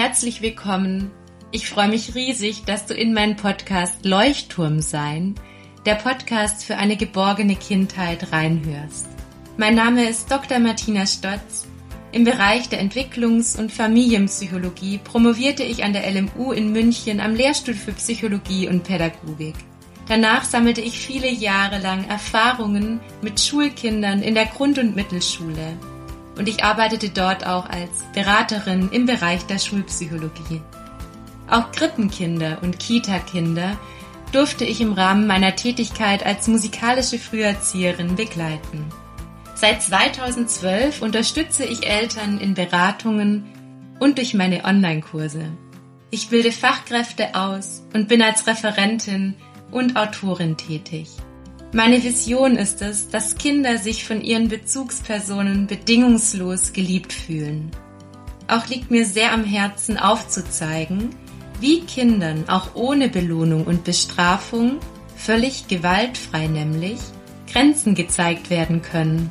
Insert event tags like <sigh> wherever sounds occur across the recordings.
herzlich willkommen. Ich freue mich riesig, dass du in meinen Podcast Leuchtturm sein, der Podcast für eine geborgene Kindheit reinhörst. Mein Name ist Dr. Martina Stotz. Im Bereich der Entwicklungs- und Familienpsychologie promovierte ich an der LMU in München am Lehrstuhl für Psychologie und Pädagogik. Danach sammelte ich viele Jahre lang Erfahrungen mit Schulkindern in der Grund- und Mittelschule und ich arbeitete dort auch als Beraterin im Bereich der Schulpsychologie. Auch Krippenkinder und Kita-Kinder durfte ich im Rahmen meiner Tätigkeit als musikalische Früherzieherin begleiten. Seit 2012 unterstütze ich Eltern in Beratungen und durch meine Online-Kurse. Ich bilde Fachkräfte aus und bin als Referentin und Autorin tätig. Meine Vision ist es, dass Kinder sich von ihren Bezugspersonen bedingungslos geliebt fühlen. Auch liegt mir sehr am Herzen aufzuzeigen, wie Kindern auch ohne Belohnung und Bestrafung, völlig gewaltfrei nämlich, Grenzen gezeigt werden können.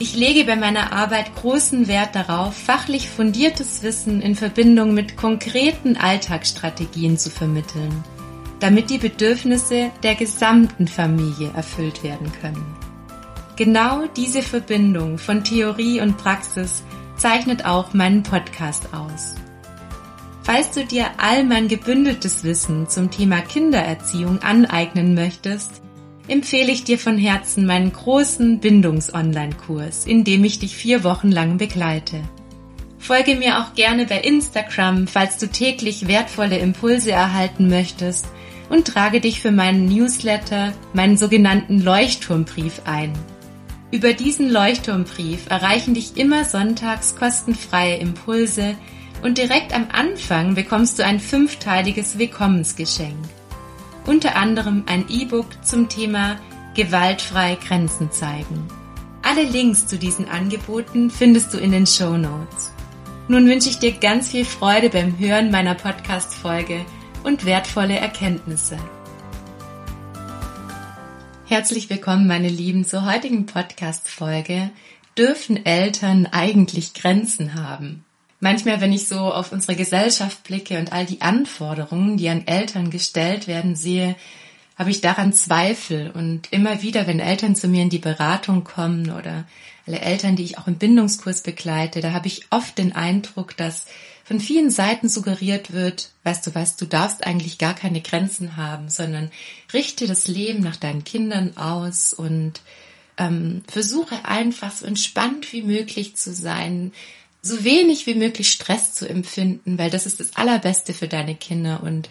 Ich lege bei meiner Arbeit großen Wert darauf, fachlich fundiertes Wissen in Verbindung mit konkreten Alltagsstrategien zu vermitteln damit die Bedürfnisse der gesamten Familie erfüllt werden können. Genau diese Verbindung von Theorie und Praxis zeichnet auch meinen Podcast aus. Falls du dir all mein gebündeltes Wissen zum Thema Kindererziehung aneignen möchtest, empfehle ich dir von Herzen meinen großen Bindungs-Online-Kurs, in dem ich dich vier Wochen lang begleite. Folge mir auch gerne bei Instagram, falls du täglich wertvolle Impulse erhalten möchtest und trage dich für meinen Newsletter, meinen sogenannten Leuchtturmbrief ein. Über diesen Leuchtturmbrief erreichen dich immer sonntags kostenfreie Impulse und direkt am Anfang bekommst du ein fünfteiliges Willkommensgeschenk. Unter anderem ein E-Book zum Thema Gewaltfrei Grenzen zeigen. Alle Links zu diesen Angeboten findest du in den Show Notes. Nun wünsche ich dir ganz viel Freude beim Hören meiner Podcast-Folge und wertvolle Erkenntnisse. Herzlich willkommen, meine Lieben, zur heutigen Podcast-Folge. Dürfen Eltern eigentlich Grenzen haben? Manchmal, wenn ich so auf unsere Gesellschaft blicke und all die Anforderungen, die an Eltern gestellt werden, sehe, habe ich daran Zweifel. Und immer wieder, wenn Eltern zu mir in die Beratung kommen oder alle Eltern, die ich auch im Bindungskurs begleite, da habe ich oft den Eindruck, dass von vielen Seiten suggeriert wird, weißt du was, du darfst eigentlich gar keine Grenzen haben, sondern richte das Leben nach deinen Kindern aus und ähm, versuche einfach so entspannt wie möglich zu sein, so wenig wie möglich Stress zu empfinden, weil das ist das Allerbeste für deine Kinder und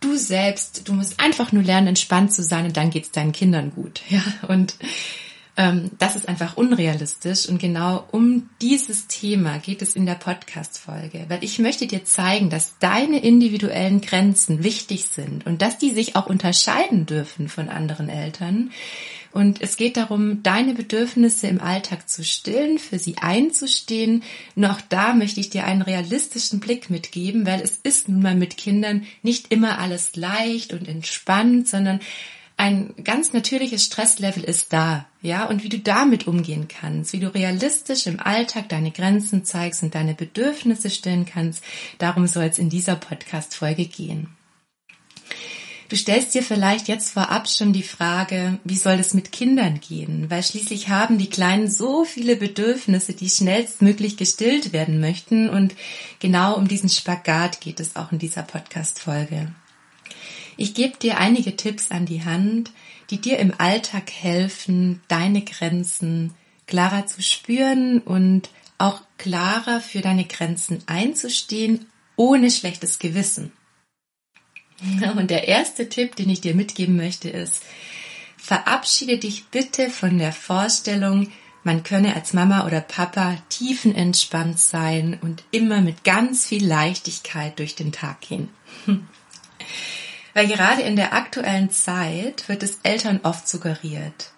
du selbst, du musst einfach nur lernen, entspannt zu sein und dann geht's deinen Kindern gut, <laughs> ja und das ist einfach unrealistisch und genau um dieses Thema geht es in der Podcast-Folge, weil ich möchte dir zeigen, dass deine individuellen Grenzen wichtig sind und dass die sich auch unterscheiden dürfen von anderen Eltern. Und es geht darum, deine Bedürfnisse im Alltag zu stillen, für sie einzustehen. Auch da möchte ich dir einen realistischen Blick mitgeben, weil es ist nun mal mit Kindern nicht immer alles leicht und entspannt, sondern ein ganz natürliches Stresslevel ist da, ja, und wie du damit umgehen kannst, wie du realistisch im Alltag deine Grenzen zeigst und deine Bedürfnisse stillen kannst, darum soll es in dieser Podcast-Folge gehen. Du stellst dir vielleicht jetzt vorab schon die Frage, wie soll es mit Kindern gehen? Weil schließlich haben die Kleinen so viele Bedürfnisse, die schnellstmöglich gestillt werden möchten. Und genau um diesen Spagat geht es auch in dieser Podcast-Folge. Ich gebe dir einige Tipps an die Hand, die dir im Alltag helfen, deine Grenzen klarer zu spüren und auch klarer für deine Grenzen einzustehen, ohne schlechtes Gewissen. Und der erste Tipp, den ich dir mitgeben möchte, ist, verabschiede dich bitte von der Vorstellung, man könne als Mama oder Papa tiefenentspannt sein und immer mit ganz viel Leichtigkeit durch den Tag gehen. Weil gerade in der aktuellen Zeit wird es Eltern oft suggeriert,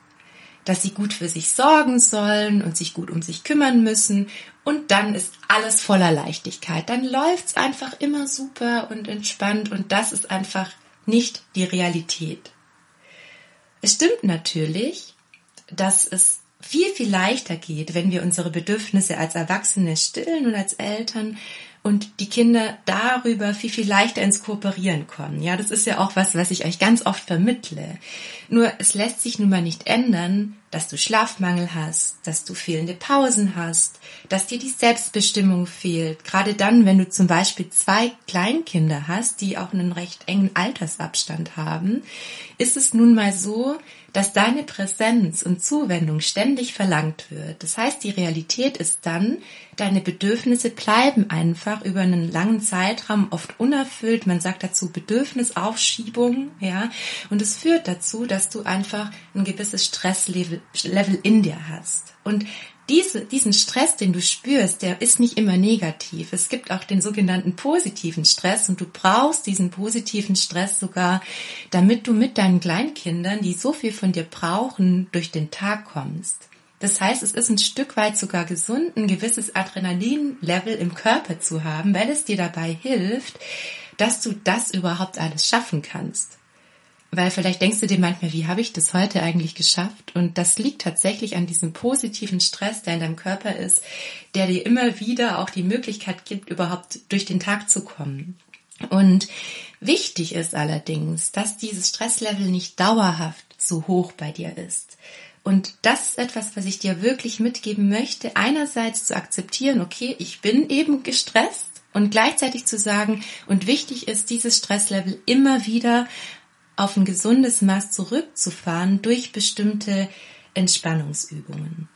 dass sie gut für sich sorgen sollen und sich gut um sich kümmern müssen und dann ist alles voller Leichtigkeit. Dann läuft's einfach immer super und entspannt und das ist einfach nicht die Realität. Es stimmt natürlich, dass es viel, viel leichter geht, wenn wir unsere Bedürfnisse als Erwachsene stillen und als Eltern und die Kinder darüber viel, viel leichter ins Kooperieren kommen. Ja, das ist ja auch was, was ich euch ganz oft vermittle. Nur es lässt sich nun mal nicht ändern, dass du Schlafmangel hast, dass du fehlende Pausen hast, dass dir die Selbstbestimmung fehlt. Gerade dann, wenn du zum Beispiel zwei Kleinkinder hast, die auch einen recht engen Altersabstand haben, ist es nun mal so, dass deine Präsenz und Zuwendung ständig verlangt wird. Das heißt, die Realität ist dann, deine Bedürfnisse bleiben einfach über einen langen Zeitraum oft unerfüllt. Man sagt dazu Bedürfnisaufschiebung, ja. Und es führt dazu, dass du einfach ein gewisses Stresslevel Level in dir hast. Und diese, diesen Stress, den du spürst, der ist nicht immer negativ. Es gibt auch den sogenannten positiven Stress und du brauchst diesen positiven Stress sogar, damit du mit deinen Kleinkindern, die so viel von dir brauchen, durch den Tag kommst. Das heißt, es ist ein Stück weit sogar gesund, ein gewisses Adrenalinlevel im Körper zu haben, weil es dir dabei hilft, dass du das überhaupt alles schaffen kannst. Weil vielleicht denkst du dir manchmal, wie habe ich das heute eigentlich geschafft? Und das liegt tatsächlich an diesem positiven Stress, der in deinem Körper ist, der dir immer wieder auch die Möglichkeit gibt, überhaupt durch den Tag zu kommen. Und wichtig ist allerdings, dass dieses Stresslevel nicht dauerhaft so hoch bei dir ist. Und das ist etwas, was ich dir wirklich mitgeben möchte. Einerseits zu akzeptieren, okay, ich bin eben gestresst und gleichzeitig zu sagen, und wichtig ist, dieses Stresslevel immer wieder auf ein gesundes Maß zurückzufahren durch bestimmte Entspannungsübungen.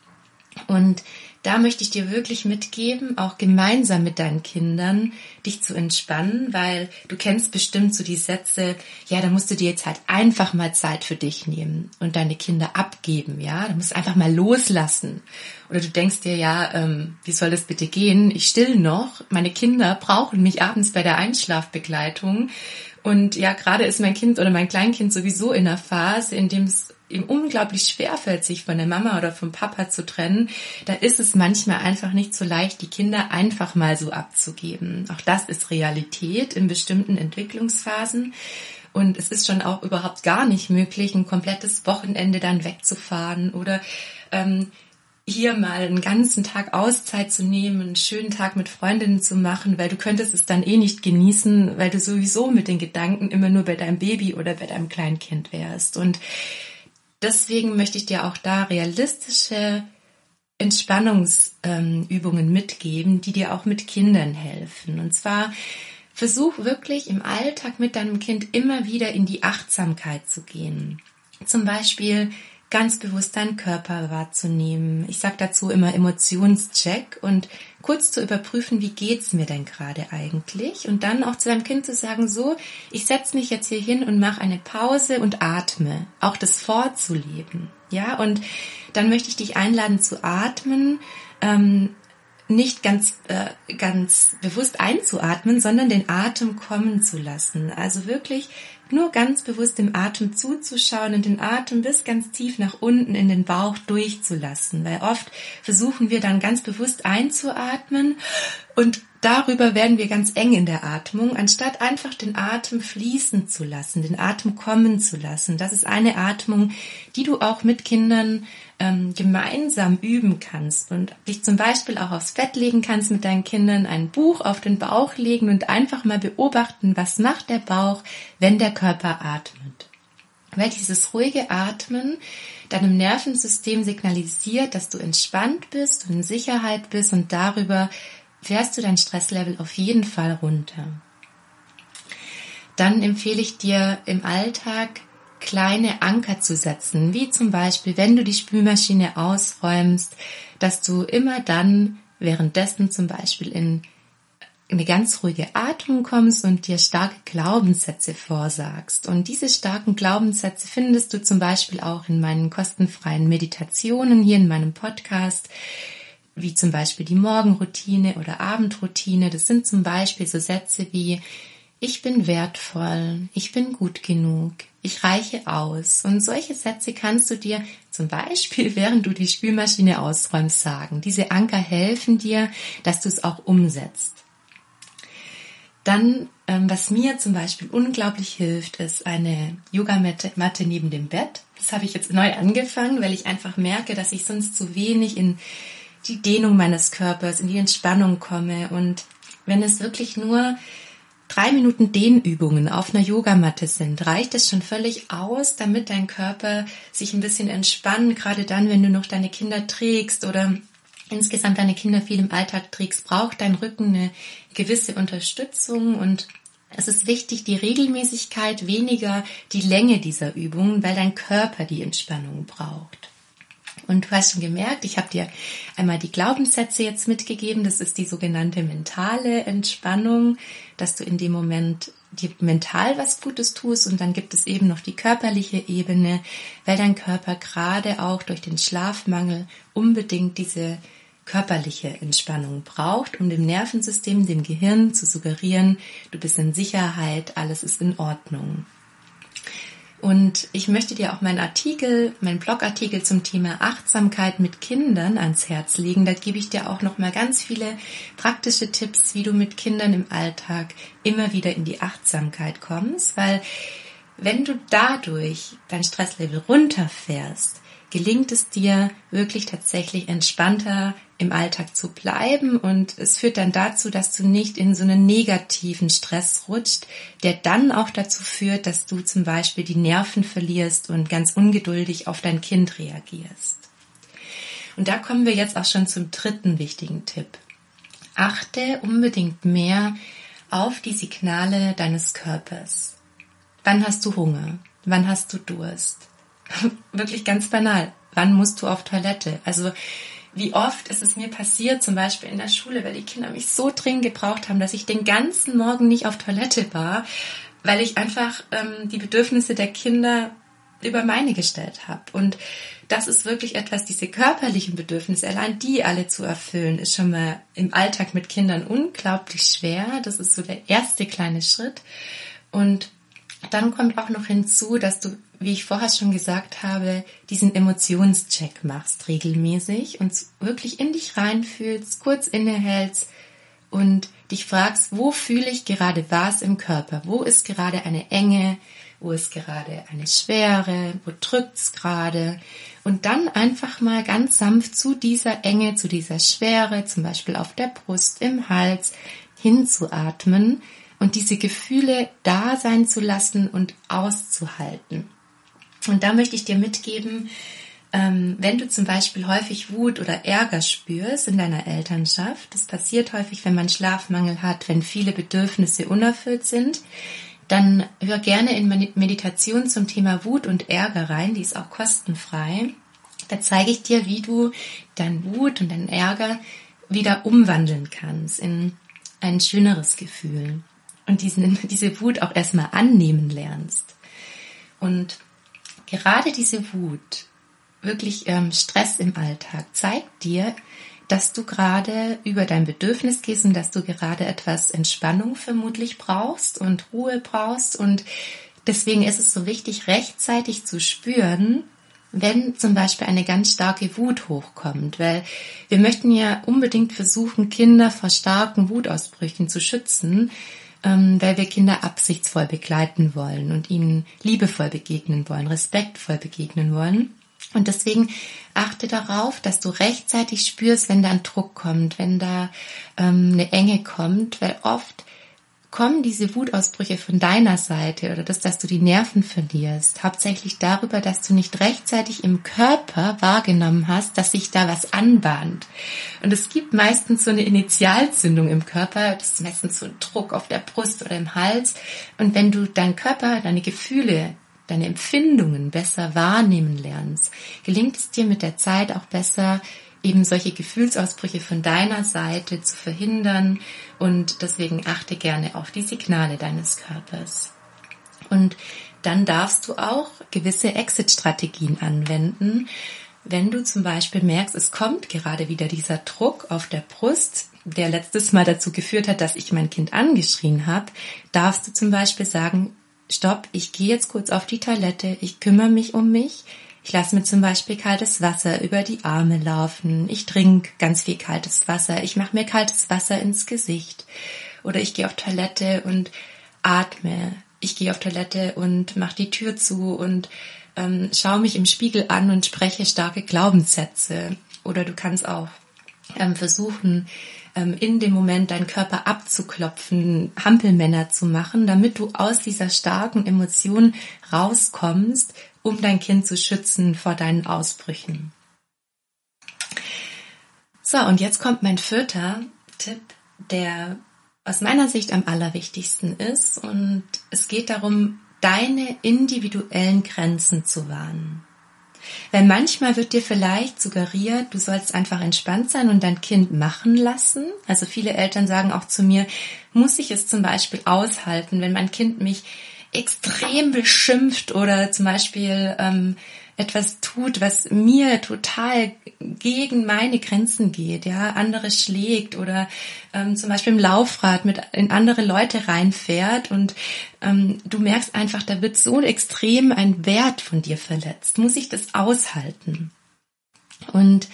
Und da möchte ich dir wirklich mitgeben, auch gemeinsam mit deinen Kindern, dich zu entspannen, weil du kennst bestimmt so die Sätze, ja, da musst du dir jetzt halt einfach mal Zeit für dich nehmen und deine Kinder abgeben, ja, da musst du einfach mal loslassen. Oder du denkst dir, ja, ähm, wie soll das bitte gehen? Ich still noch, meine Kinder brauchen mich abends bei der Einschlafbegleitung und ja, gerade ist mein Kind oder mein Kleinkind sowieso in einer Phase, in dem es ihm unglaublich schwer fällt, sich von der Mama oder vom Papa zu trennen, da ist es manchmal einfach nicht so leicht, die Kinder einfach mal so abzugeben. Auch das ist Realität in bestimmten Entwicklungsphasen. Und es ist schon auch überhaupt gar nicht möglich, ein komplettes Wochenende dann wegzufahren oder ähm, hier mal einen ganzen Tag Auszeit zu nehmen, einen schönen Tag mit Freundinnen zu machen, weil du könntest es dann eh nicht genießen, weil du sowieso mit den Gedanken immer nur bei deinem Baby oder bei deinem Kleinkind wärst. Und deswegen möchte ich dir auch da realistische Entspannungsübungen mitgeben, die dir auch mit Kindern helfen. Und zwar versuch wirklich im Alltag mit deinem Kind immer wieder in die Achtsamkeit zu gehen. Zum Beispiel ganz bewusst deinen Körper wahrzunehmen. Ich sage dazu immer Emotionscheck und kurz zu überprüfen, wie geht's mir denn gerade eigentlich und dann auch zu deinem Kind zu sagen, so, ich setze mich jetzt hier hin und mache eine Pause und atme, auch das vorzuleben, ja und dann möchte ich dich einladen zu atmen. Ähm, nicht ganz, äh, ganz bewusst einzuatmen, sondern den Atem kommen zu lassen. Also wirklich nur ganz bewusst dem Atem zuzuschauen und den Atem bis ganz tief nach unten in den Bauch durchzulassen, weil oft versuchen wir dann ganz bewusst einzuatmen und darüber werden wir ganz eng in der Atmung, anstatt einfach den Atem fließen zu lassen, den Atem kommen zu lassen. Das ist eine Atmung, die du auch mit Kindern ähm, gemeinsam üben kannst und dich zum Beispiel auch aufs Bett legen kannst mit deinen Kindern, ein Buch auf den Bauch legen und einfach mal beobachten, was macht der Bauch, wenn der Körper atmet. Weil dieses ruhige Atmen deinem Nervensystem signalisiert, dass du entspannt bist und in Sicherheit bist und darüber fährst du dein Stresslevel auf jeden Fall runter. Dann empfehle ich dir im Alltag kleine Anker zu setzen, wie zum Beispiel, wenn du die Spülmaschine ausräumst, dass du immer dann währenddessen zum Beispiel in eine ganz ruhige Atmung kommst und dir starke Glaubenssätze vorsagst. Und diese starken Glaubenssätze findest du zum Beispiel auch in meinen kostenfreien Meditationen hier in meinem Podcast, wie zum Beispiel die Morgenroutine oder Abendroutine. Das sind zum Beispiel so Sätze wie ich bin wertvoll, ich bin gut genug, ich reiche aus. Und solche Sätze kannst du dir zum Beispiel, <laughs> während du die Spülmaschine ausräumst, sagen. Diese Anker helfen dir, dass du es auch umsetzt. Dann, ähm, was mir zum Beispiel unglaublich hilft, ist eine Yogamatte Matte neben dem Bett. Das habe ich jetzt neu angefangen, weil ich einfach merke, dass ich sonst zu wenig in die Dehnung meines Körpers, in die Entspannung komme und wenn es wirklich nur drei Minuten Dehnübungen auf einer Yogamatte sind, reicht es schon völlig aus, damit dein Körper sich ein bisschen entspannt, gerade dann, wenn du noch deine Kinder trägst oder insgesamt deine Kinder viel im Alltag trägst, braucht dein Rücken eine gewisse Unterstützung und es ist wichtig, die Regelmäßigkeit weniger die Länge dieser Übungen, weil dein Körper die Entspannung braucht. Und du hast schon gemerkt, ich habe dir einmal die Glaubenssätze jetzt mitgegeben. Das ist die sogenannte mentale Entspannung, dass du in dem Moment dir mental was Gutes tust und dann gibt es eben noch die körperliche Ebene, weil dein Körper gerade auch durch den Schlafmangel unbedingt diese körperliche Entspannung braucht, um dem Nervensystem, dem Gehirn zu suggerieren, du bist in Sicherheit, alles ist in Ordnung. Und ich möchte dir auch meinen Artikel, meinen Blogartikel zum Thema Achtsamkeit mit Kindern ans Herz legen. Da gebe ich dir auch noch mal ganz viele praktische Tipps, wie du mit Kindern im Alltag immer wieder in die Achtsamkeit kommst, weil wenn du dadurch dein Stresslevel runterfährst, gelingt es dir wirklich tatsächlich entspannter im Alltag zu bleiben und es führt dann dazu, dass du nicht in so einen negativen Stress rutscht, der dann auch dazu führt, dass du zum Beispiel die Nerven verlierst und ganz ungeduldig auf dein Kind reagierst. Und da kommen wir jetzt auch schon zum dritten wichtigen Tipp. Achte unbedingt mehr auf die Signale deines Körpers. Wann hast du Hunger? Wann hast du Durst? <laughs> Wirklich ganz banal. Wann musst du auf Toilette? Also wie oft ist es mir passiert, zum Beispiel in der Schule, weil die Kinder mich so dringend gebraucht haben, dass ich den ganzen Morgen nicht auf Toilette war, weil ich einfach ähm, die Bedürfnisse der Kinder über meine gestellt habe. Und das ist wirklich etwas, diese körperlichen Bedürfnisse, allein die alle zu erfüllen, ist schon mal im Alltag mit Kindern unglaublich schwer. Das ist so der erste kleine Schritt. Und dann kommt auch noch hinzu, dass du wie ich vorher schon gesagt habe, diesen Emotionscheck machst regelmäßig und wirklich in dich reinfühlst, kurz innehältst und dich fragst, wo fühle ich gerade was im Körper? Wo ist gerade eine Enge? Wo ist gerade eine Schwere? Wo drückt es gerade? Und dann einfach mal ganz sanft zu dieser Enge, zu dieser Schwere, zum Beispiel auf der Brust, im Hals, hinzuatmen und diese Gefühle da sein zu lassen und auszuhalten. Und da möchte ich dir mitgeben, ähm, wenn du zum Beispiel häufig Wut oder Ärger spürst in deiner Elternschaft, das passiert häufig, wenn man Schlafmangel hat, wenn viele Bedürfnisse unerfüllt sind, dann hör gerne in Meditation zum Thema Wut und Ärger rein, die ist auch kostenfrei. Da zeige ich dir, wie du dein Wut und dein Ärger wieder umwandeln kannst in ein schöneres Gefühl und diesen, <laughs> diese Wut auch erstmal annehmen lernst. Und gerade diese Wut, wirklich ähm, Stress im Alltag, zeigt dir, dass du gerade über dein Bedürfnis gehst und dass du gerade etwas Entspannung vermutlich brauchst und Ruhe brauchst. Und deswegen ist es so wichtig, rechtzeitig zu spüren, wenn zum Beispiel eine ganz starke Wut hochkommt, weil wir möchten ja unbedingt versuchen, Kinder vor starken Wutausbrüchen zu schützen ähm, weil wir Kinder absichtsvoll begleiten wollen und ihnen liebevoll begegnen wollen, respektvoll begegnen wollen. Und deswegen achte darauf, dass du rechtzeitig spürst, wenn da ein Druck kommt, wenn da ähm, eine Enge kommt, weil oft kommen diese Wutausbrüche von deiner Seite oder das, dass du die Nerven verlierst, hauptsächlich darüber, dass du nicht rechtzeitig im Körper wahrgenommen hast, dass sich da was anbahnt. Und es gibt meistens so eine Initialzündung im Körper, das ist meistens so ein Druck auf der Brust oder im Hals. Und wenn du deinen Körper, deine Gefühle, deine Empfindungen besser wahrnehmen lernst, gelingt es dir mit der Zeit auch besser, eben solche Gefühlsausbrüche von deiner Seite zu verhindern und deswegen achte gerne auf die Signale deines Körpers. Und dann darfst du auch gewisse Exit-Strategien anwenden. Wenn du zum Beispiel merkst, es kommt gerade wieder dieser Druck auf der Brust, der letztes Mal dazu geführt hat, dass ich mein Kind angeschrien habe, darfst du zum Beispiel sagen, stopp, ich gehe jetzt kurz auf die Toilette, ich kümmere mich um mich, ich lasse mir zum Beispiel kaltes Wasser über die Arme laufen. Ich trinke ganz viel kaltes Wasser. Ich mache mir kaltes Wasser ins Gesicht. Oder ich gehe auf Toilette und atme. Ich gehe auf Toilette und mache die Tür zu und ähm, schaue mich im Spiegel an und spreche starke Glaubenssätze. Oder du kannst auch ähm, versuchen, ähm, in dem Moment deinen Körper abzuklopfen, Hampelmänner zu machen, damit du aus dieser starken Emotion rauskommst, um dein Kind zu schützen vor deinen Ausbrüchen. So, und jetzt kommt mein vierter Tipp, der aus meiner Sicht am allerwichtigsten ist. Und es geht darum, deine individuellen Grenzen zu wahren. Weil manchmal wird dir vielleicht suggeriert, du sollst einfach entspannt sein und dein Kind machen lassen. Also viele Eltern sagen auch zu mir, muss ich es zum Beispiel aushalten, wenn mein Kind mich extrem beschimpft oder zum Beispiel ähm, etwas tut, was mir total gegen meine Grenzen geht, ja, andere schlägt oder ähm, zum Beispiel im Laufrad mit in andere Leute reinfährt und ähm, du merkst einfach, da wird so extrem ein Wert von dir verletzt. Muss ich das aushalten? Und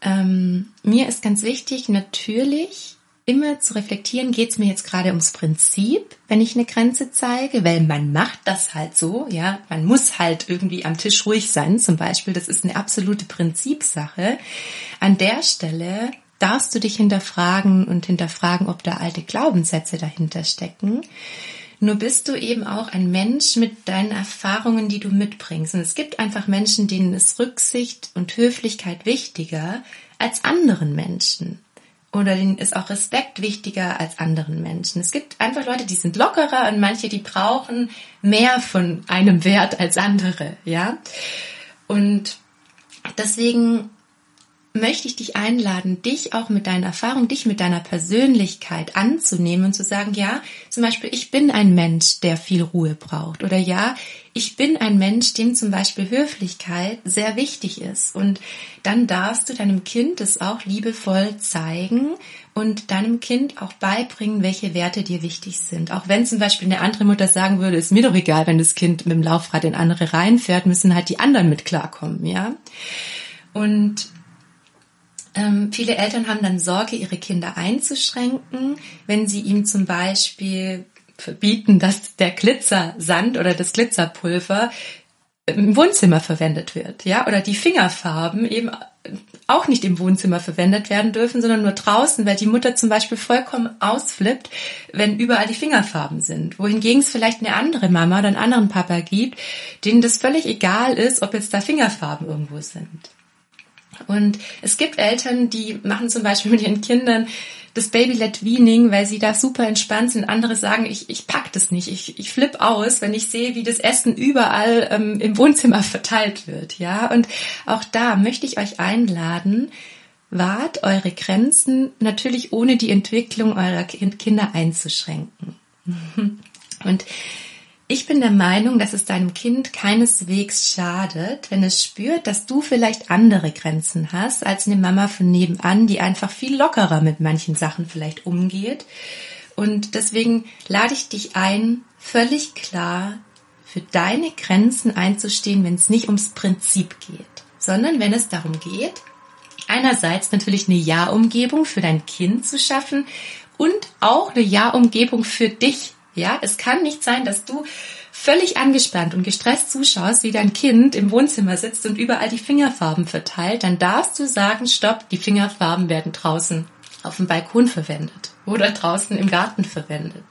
ähm, mir ist ganz wichtig, natürlich immer zu reflektieren, geht es mir jetzt gerade ums Prinzip, wenn ich eine Grenze zeige, weil man macht das halt so, ja, man muss halt irgendwie am Tisch ruhig sein, zum Beispiel, das ist eine absolute Prinzipsache. An der Stelle darfst du dich hinterfragen und hinterfragen, ob da alte Glaubenssätze dahinter stecken. Nur bist du eben auch ein Mensch mit deinen Erfahrungen, die du mitbringst. Und es gibt einfach Menschen, denen ist Rücksicht und Höflichkeit wichtiger als anderen Menschen oder denen ist auch Respekt wichtiger als anderen Menschen. Es gibt einfach Leute, die sind lockerer und manche, die brauchen mehr von einem Wert als andere, ja. Und deswegen möchte ich dich einladen, dich auch mit deiner Erfahrung, dich mit deiner Persönlichkeit anzunehmen und zu sagen, ja, zum Beispiel, ich bin ein Mensch, der viel Ruhe braucht. Oder ja, ich bin ein Mensch, dem zum Beispiel Höflichkeit sehr wichtig ist. Und dann darfst du deinem Kind es auch liebevoll zeigen und deinem Kind auch beibringen, welche Werte dir wichtig sind. Auch wenn zum Beispiel eine andere Mutter sagen würde, ist mir doch egal, wenn das Kind mit dem Laufrad in andere reinfährt, müssen halt die anderen mit klarkommen, ja. Und ähm, viele Eltern haben dann Sorge, ihre Kinder einzuschränken, wenn sie ihm zum Beispiel verbieten, dass der Glitzersand oder das Glitzerpulver im Wohnzimmer verwendet wird, ja, oder die Fingerfarben eben auch nicht im Wohnzimmer verwendet werden dürfen, sondern nur draußen, weil die Mutter zum Beispiel vollkommen ausflippt, wenn überall die Fingerfarben sind. Wohingegen es vielleicht eine andere Mama oder einen anderen Papa gibt, denen das völlig egal ist, ob jetzt da Fingerfarben irgendwo sind. Und es gibt Eltern, die machen zum Beispiel mit ihren Kindern das Baby-led Weaning, weil sie da super entspannt sind. Andere sagen, ich, ich pack das nicht, ich, ich flipp aus, wenn ich sehe, wie das Essen überall ähm, im Wohnzimmer <laughs> verteilt wird. Ja, und auch da möchte ich euch einladen, wahrt eure Grenzen natürlich ohne die Entwicklung eurer Kinder einzuschränken. <laughs> Und ich bin der Meinung, dass es deinem Kind keineswegs schadet, wenn es spürt, dass du vielleicht andere Grenzen hast als eine Mama von nebenan, die einfach viel lockerer mit manchen Sachen vielleicht umgeht. Und deswegen lade ich dich ein, völlig klar für deine Grenzen einzustehen, wenn es nicht ums Prinzip geht, sondern wenn es darum geht, einerseits natürlich eine Ja-Umgebung für dein Kind zu schaffen und auch eine Ja-Umgebung für dich ja, es kann nicht sein, dass du völlig angespannt und gestresst zuschaust, wie dein Kind im Wohnzimmer sitzt und überall die Fingerfarben verteilt. Dann darfst du sagen, stopp, die Fingerfarben werden draußen auf dem Balkon verwendet oder draußen im Garten verwendet.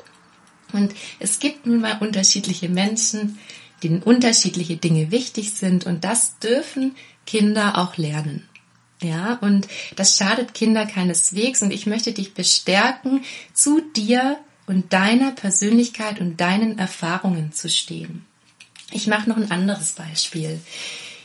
Und es gibt nun mal unterschiedliche Menschen, denen unterschiedliche Dinge wichtig sind und das dürfen Kinder auch lernen. Ja, und das schadet Kinder keineswegs und ich möchte dich bestärken, zu dir und deiner Persönlichkeit und deinen Erfahrungen zu stehen. Ich mache noch ein anderes Beispiel.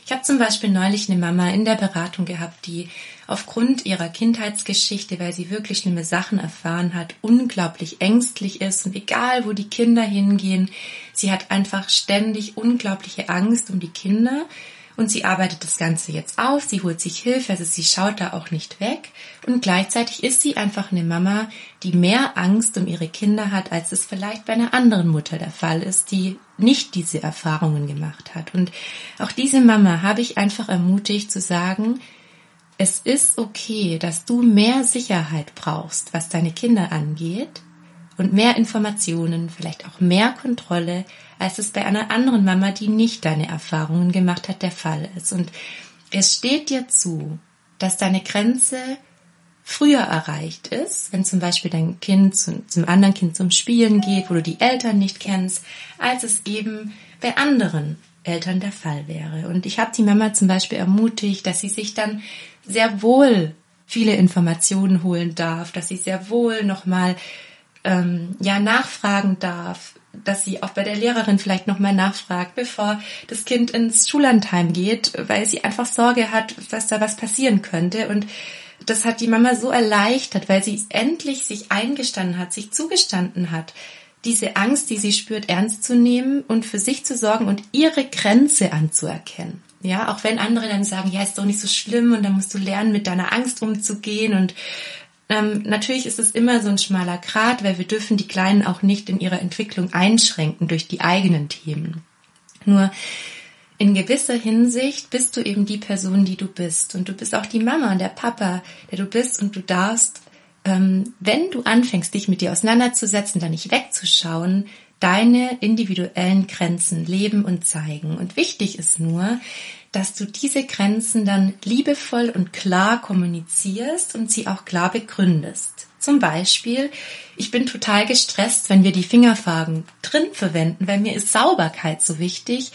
Ich habe zum Beispiel neulich eine Mama in der Beratung gehabt, die aufgrund ihrer Kindheitsgeschichte, weil sie wirklich schlimme Sachen erfahren hat, unglaublich ängstlich ist und egal wo die Kinder hingehen, sie hat einfach ständig unglaubliche Angst um die Kinder und sie arbeitet das Ganze jetzt auf, sie holt sich Hilfe, also sie schaut da auch nicht weg. Und gleichzeitig ist sie einfach eine Mama, die mehr Angst um ihre Kinder hat, als es vielleicht bei einer anderen Mutter der Fall ist, die nicht diese Erfahrungen gemacht hat. Und auch diese Mama habe ich einfach ermutigt zu sagen, es ist okay, dass du mehr Sicherheit brauchst, was deine Kinder angeht und mehr Informationen, vielleicht auch mehr Kontrolle, als es bei einer anderen Mama, die nicht deine Erfahrungen gemacht hat, der Fall ist. Und es steht dir zu, dass deine Grenze früher erreicht ist, wenn zum Beispiel dein Kind zum, zum anderen Kind zum Spielen geht, wo du die Eltern nicht kennst, als es eben bei anderen Eltern der Fall wäre. Und ich habe die Mama zum Beispiel ermutigt, dass sie sich dann sehr wohl viele Informationen holen darf, dass sie sehr wohl nochmal ähm, ja nachfragen darf, dass sie auch bei der Lehrerin vielleicht nochmal nachfragt, bevor das Kind ins Schullandheim geht, weil sie einfach Sorge hat, dass da was passieren könnte. Und das hat die Mama so erleichtert, weil sie endlich sich eingestanden hat, sich zugestanden hat, diese Angst, die sie spürt, ernst zu nehmen und für sich zu sorgen und ihre Grenze anzuerkennen. Ja, auch wenn andere dann sagen, ja, ist doch nicht so schlimm und dann musst du lernen, mit deiner Angst umzugehen und ähm, natürlich ist es immer so ein schmaler Grat, weil wir dürfen die Kleinen auch nicht in ihrer Entwicklung einschränken durch die eigenen Themen. Nur in gewisser Hinsicht bist du eben die Person, die du bist. Und du bist auch die Mama und der Papa, der du bist. Und du darfst, ähm, wenn du anfängst, dich mit dir auseinanderzusetzen, da nicht wegzuschauen, deine individuellen Grenzen leben und zeigen. Und wichtig ist nur, dass du diese Grenzen dann liebevoll und klar kommunizierst und sie auch klar begründest. Zum Beispiel, ich bin total gestresst, wenn wir die Fingerfarben drin verwenden, weil mir ist Sauberkeit so wichtig.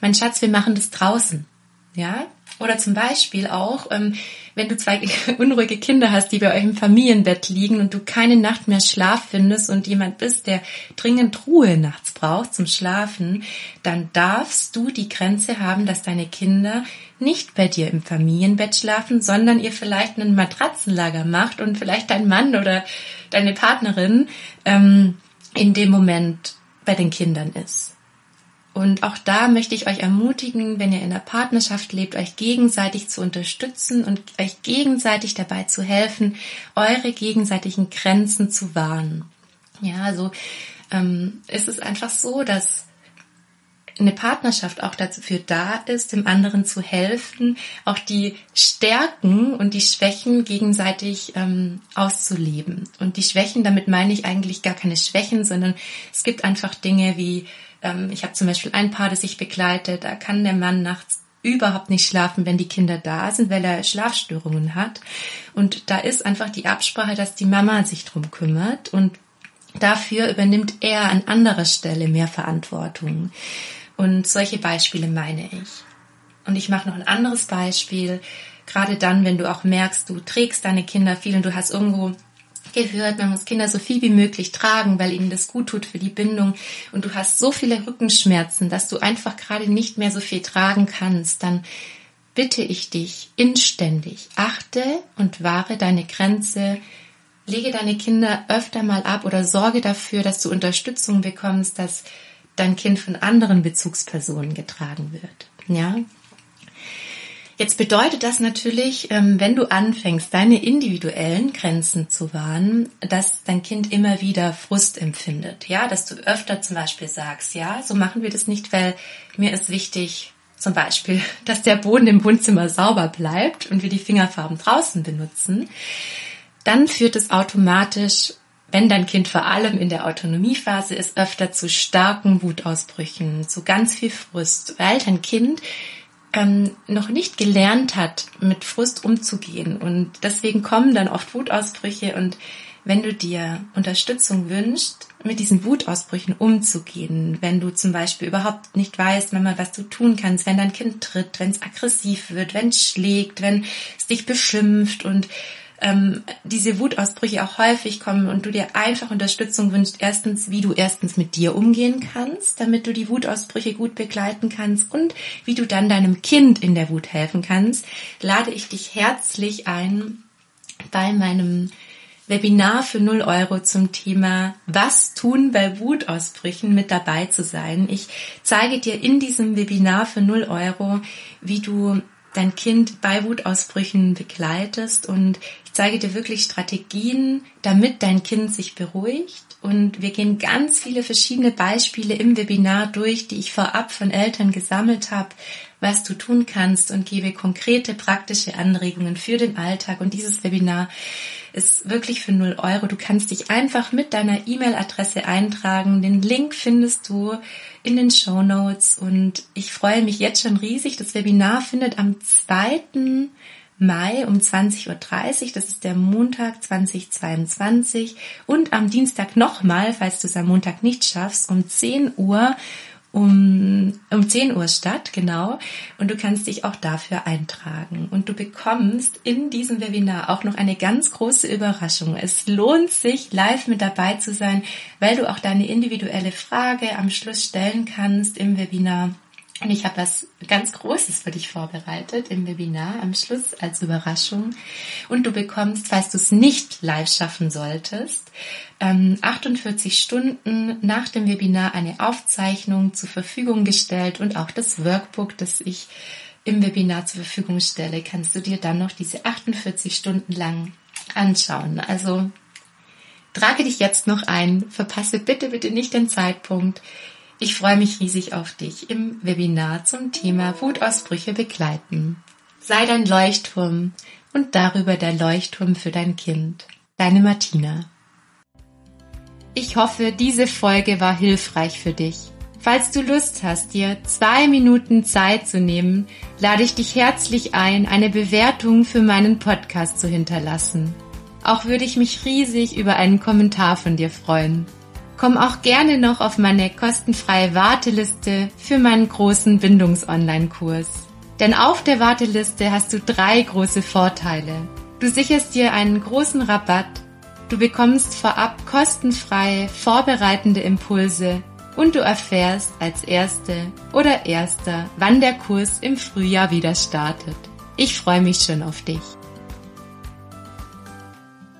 Mein Schatz, wir machen das draußen. Ja? Oder zum Beispiel auch, ähm, wenn du zwei <laughs> unruhige Kinder hast, die bei euch im Familienbett liegen und du keine Nacht mehr Schlaf findest und jemand bist, der dringend Ruhe nachts braucht zum Schlafen, dann darfst du die Grenze haben, dass deine Kinder nicht bei dir im Familienbett schlafen, sondern ihr vielleicht einen Matratzenlager macht und vielleicht dein Mann oder deine Partnerin ähm, in dem Moment bei den Kindern ist. Und auch da möchte ich euch ermutigen, wenn ihr in der Partnerschaft lebt, euch gegenseitig zu unterstützen und euch gegenseitig dabei zu helfen, eure gegenseitigen Grenzen zu wahren. Ja, also ähm, ist es einfach so, dass eine Partnerschaft auch dafür da ist, dem anderen zu helfen, auch die Stärken und die Schwächen gegenseitig ähm, auszuleben. Und die Schwächen, damit meine ich eigentlich gar keine Schwächen, sondern es gibt einfach Dinge wie ich habe zum Beispiel ein Paar, das ich begleite, da kann der Mann nachts überhaupt nicht schlafen, wenn die Kinder da sind, weil er Schlafstörungen hat. Und da ist einfach die Absprache, dass die Mama sich drum kümmert und dafür übernimmt er an anderer Stelle mehr Verantwortung. Und solche Beispiele meine ich. Und ich mache noch ein anderes Beispiel. Gerade dann, wenn du auch merkst, du trägst deine Kinder viel und du hast irgendwo gehört, man muss Kinder so viel wie möglich tragen, weil ihnen das gut tut für die Bindung. Und du hast so viele Rückenschmerzen, dass du einfach gerade nicht mehr so viel tragen kannst, dann bitte ich dich inständig, achte und wahre deine Grenze, lege deine Kinder öfter mal ab oder sorge dafür, dass du Unterstützung bekommst, dass dein Kind von anderen Bezugspersonen getragen wird. Ja, Jetzt bedeutet das natürlich, ähm, wenn du anfängst, deine individuellen Grenzen zu wahren, dass dein Kind immer wieder Frust empfindet. Ja, dass du öfter zum Beispiel sagst, ja, so machen wir das nicht, weil mir ist wichtig, zum Beispiel, <laughs> dass der Boden im Wohnzimmer sauber bleibt und wir die Fingerfarben draußen benutzen. Dann führt es automatisch wenn dein Kind vor allem in der Autonomiephase ist, öfter zu starken Wutausbrüchen, zu ganz viel Frust, weil dein Kind ähm, noch nicht gelernt hat, mit Frust umzugehen. Und deswegen kommen dann oft Wutausbrüche. Und wenn du dir Unterstützung wünschst, mit diesen Wutausbrüchen umzugehen, wenn du zum Beispiel überhaupt nicht weißt, Mama, was du tun kannst, wenn dein Kind tritt, wenn es aggressiv wird, wenn es schlägt, wenn es dich beschimpft und ähm, diese Wutausbrüche auch häufig kommen und du dir einfach Unterstützung wünschst, erstens, wie du erstens mit dir umgehen kannst, damit du die Wutausbrüche gut begleiten kannst und wie du dann deinem Kind in der Wut helfen kannst, lade ich dich herzlich ein bei meinem Webinar für 0 Euro zum Thema Was tun bei Wutausbrüchen mit dabei zu sein. Ich zeige dir in diesem Webinar für 0 Euro, wie du dein Kind bei Wutausbrüchen begleitest und zeige dir wirklich Strategien, damit dein Kind sich beruhigt. Und wir gehen ganz viele verschiedene Beispiele im Webinar durch, die ich vorab von Eltern gesammelt habe, was du tun kannst und gebe konkrete praktische Anregungen für den Alltag. Und dieses Webinar ist wirklich für 0 Euro. Du kannst dich einfach mit deiner E-Mail-Adresse eintragen. Den Link findest du in den Show Notes und ich freue mich jetzt schon riesig. Das Webinar findet am 2. Mai um 20.30 Uhr, das ist der Montag 2022 und am Dienstag nochmal, falls du es am Montag nicht schaffst, um 10 Uhr um, um 10 Uhr statt, genau. Und du kannst dich auch dafür eintragen. Und du bekommst in diesem Webinar auch noch eine ganz große Überraschung. Es lohnt sich, live mit dabei zu sein, weil du auch deine individuelle Frage am Schluss stellen kannst im Webinar. Und ich habe was ganz Großes für dich vorbereitet im Webinar am Schluss als Überraschung. Und du bekommst, falls du es nicht live schaffen solltest, 48 ähm, Stunden nach dem Webinar eine Aufzeichnung zur Verfügung gestellt und auch das Workbook, das ich im Webinar zur Verfügung stelle, kannst du dir dann noch diese 48 Stunden lang anschauen. Also trage dich jetzt noch ein, verpasse bitte, bitte nicht den Zeitpunkt. Ich freue mich riesig auf dich im Webinar zum Thema Wutausbrüche begleiten. Sei dein Leuchtturm und darüber der Leuchtturm für dein Kind. Deine Martina. Ich hoffe, diese Folge war hilfreich für dich. Falls du Lust hast, dir zwei Minuten Zeit zu nehmen, lade ich dich herzlich ein, eine Bewertung für meinen Podcast zu hinterlassen. Auch würde ich mich riesig über einen Kommentar von dir freuen. Komm auch gerne noch auf meine kostenfreie Warteliste für meinen großen Bindungs-Online-Kurs. Denn auf der Warteliste hast du drei große Vorteile. Du sicherst dir einen großen Rabatt, du bekommst vorab kostenfreie vorbereitende Impulse und du erfährst als Erste oder Erster, wann der Kurs im Frühjahr wieder startet. Ich freue mich schon auf dich.